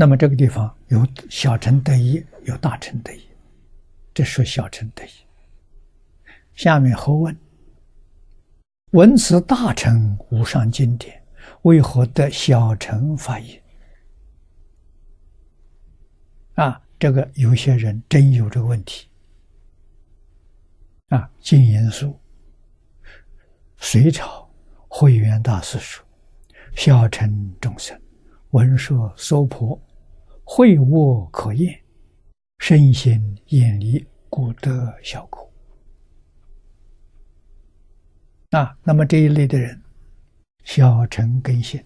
那么这个地方有小乘得意，有大乘得意，这说小乘得意。下面后问：闻此大乘无上经典，为何得小乘法义？啊，这个有些人真有这个问题。啊，净言书，隋朝慧远大师说：“小乘众生，闻说娑婆，会卧可厌，身心远离，故得小果。”啊，那么这一类的人，小乘根性，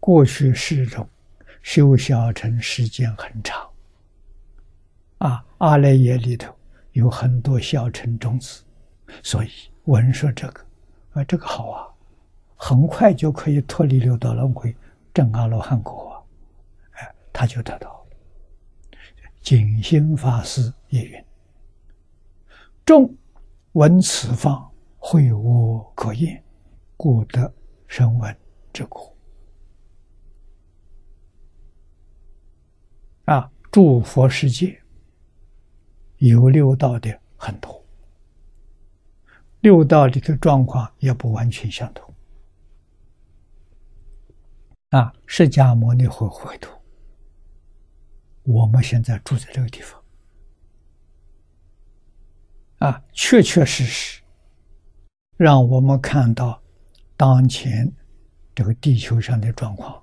过去世中修小乘时间很长。啊，阿赖耶里头。有很多小乘种子，所以闻说这个，啊，这个好啊，很快就可以脱离六道轮回，证阿罗汉果，他就得到了。景心法师也云：“众闻此方，会我可厌，故得声闻之果。”啊，诸佛世界。有六道的很多，六道里的状况也不完全相同。啊，释迦牟尼会回头，我们现在住在这个地方，啊，确确实实让我们看到当前这个地球上的状况，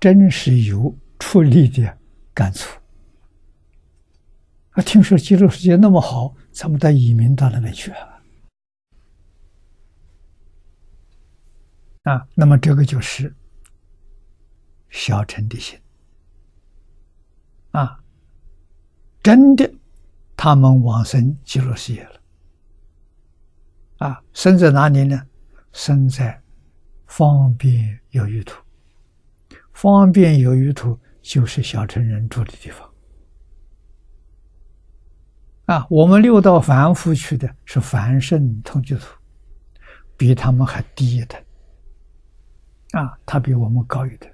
真是有出力的感触。啊听说极乐世界那么好，咱们得移民到那边去啊！啊，那么这个就是小陈的心啊，真的，他们往生极乐世界了啊！生在哪里呢？生在方便有余土，方便有余土就是小乘人住的地方。啊，我们六道凡夫去的是凡圣同居土，比他们还低一等。啊，他比我们高一等，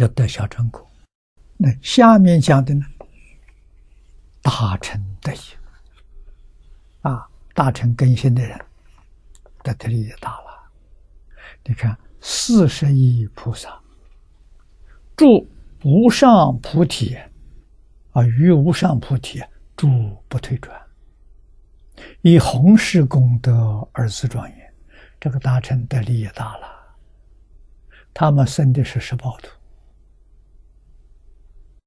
得得小成果。那下面讲的呢，大乘得意。啊，大乘根性的人，得的力也大了。你看，四十亿菩萨住。无上菩提，啊，于无上菩提住不退转，以弘誓功德而自庄严。这个大臣得力也大了。他们生的是十报图。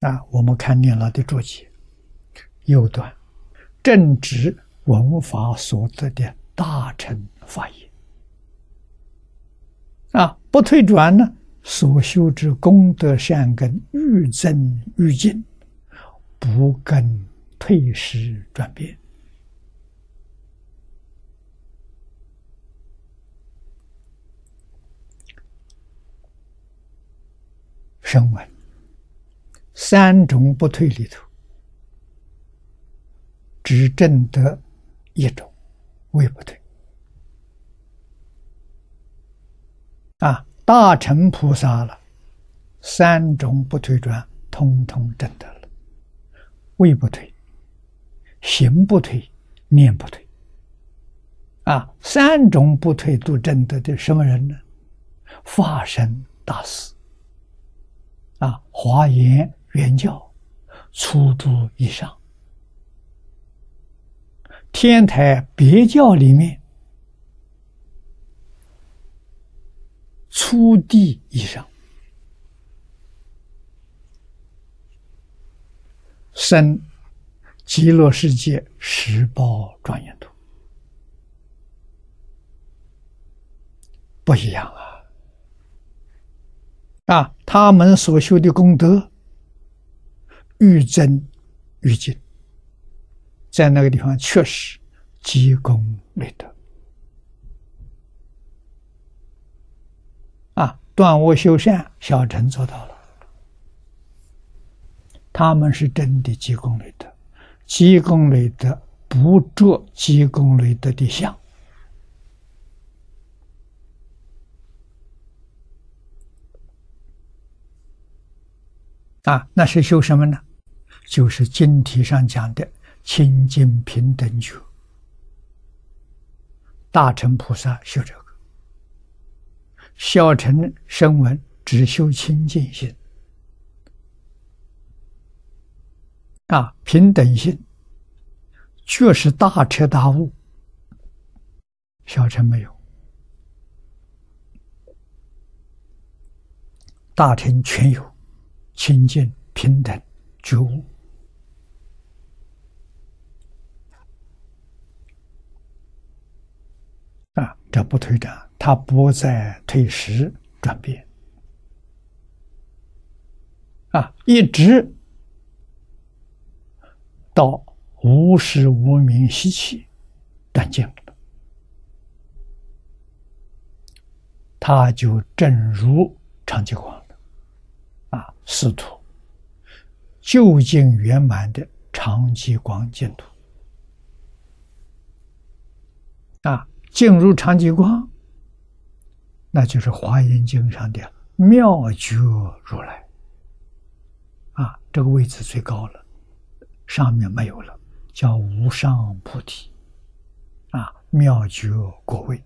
啊，我们看念老的注解，右段正直文法所得的大乘法业。啊，不退转呢？所修之功德善根愈增愈进，不更退失转变。声闻三种不退里头，只证得一种，未不退啊。大乘菩萨了，三种不退转，通通证得了。位不退，行不退，念不退。啊，三种不退都证得的什么人呢？法身大师，啊，华严原教，初住以上，天台别教里面。初地以上，生极乐世界十报庄严图，不一样啊！啊，他们所修的功德愈增愈进，在那个地方确实积功累德啊。断恶修善，小陈做到了。他们是真的积功累德，积功累德不着积功累德的相。啊，那是修什么呢？就是经题上讲的清净平等觉。大乘菩萨修这个，小乘声闻只修清净心。啊，平等心，确是大彻大悟。小乘没有，大乘全有，清净平等觉悟。啊，这不推展，他不再推时转变。啊，一直到无时无名习气断尽。他就正如长吉光了，啊，四土究竟圆满的长吉光净土，啊，进入长吉光，那就是华严经上的妙觉如来，啊，这个位置最高了，上面没有了，叫无上菩提，啊，妙觉果位。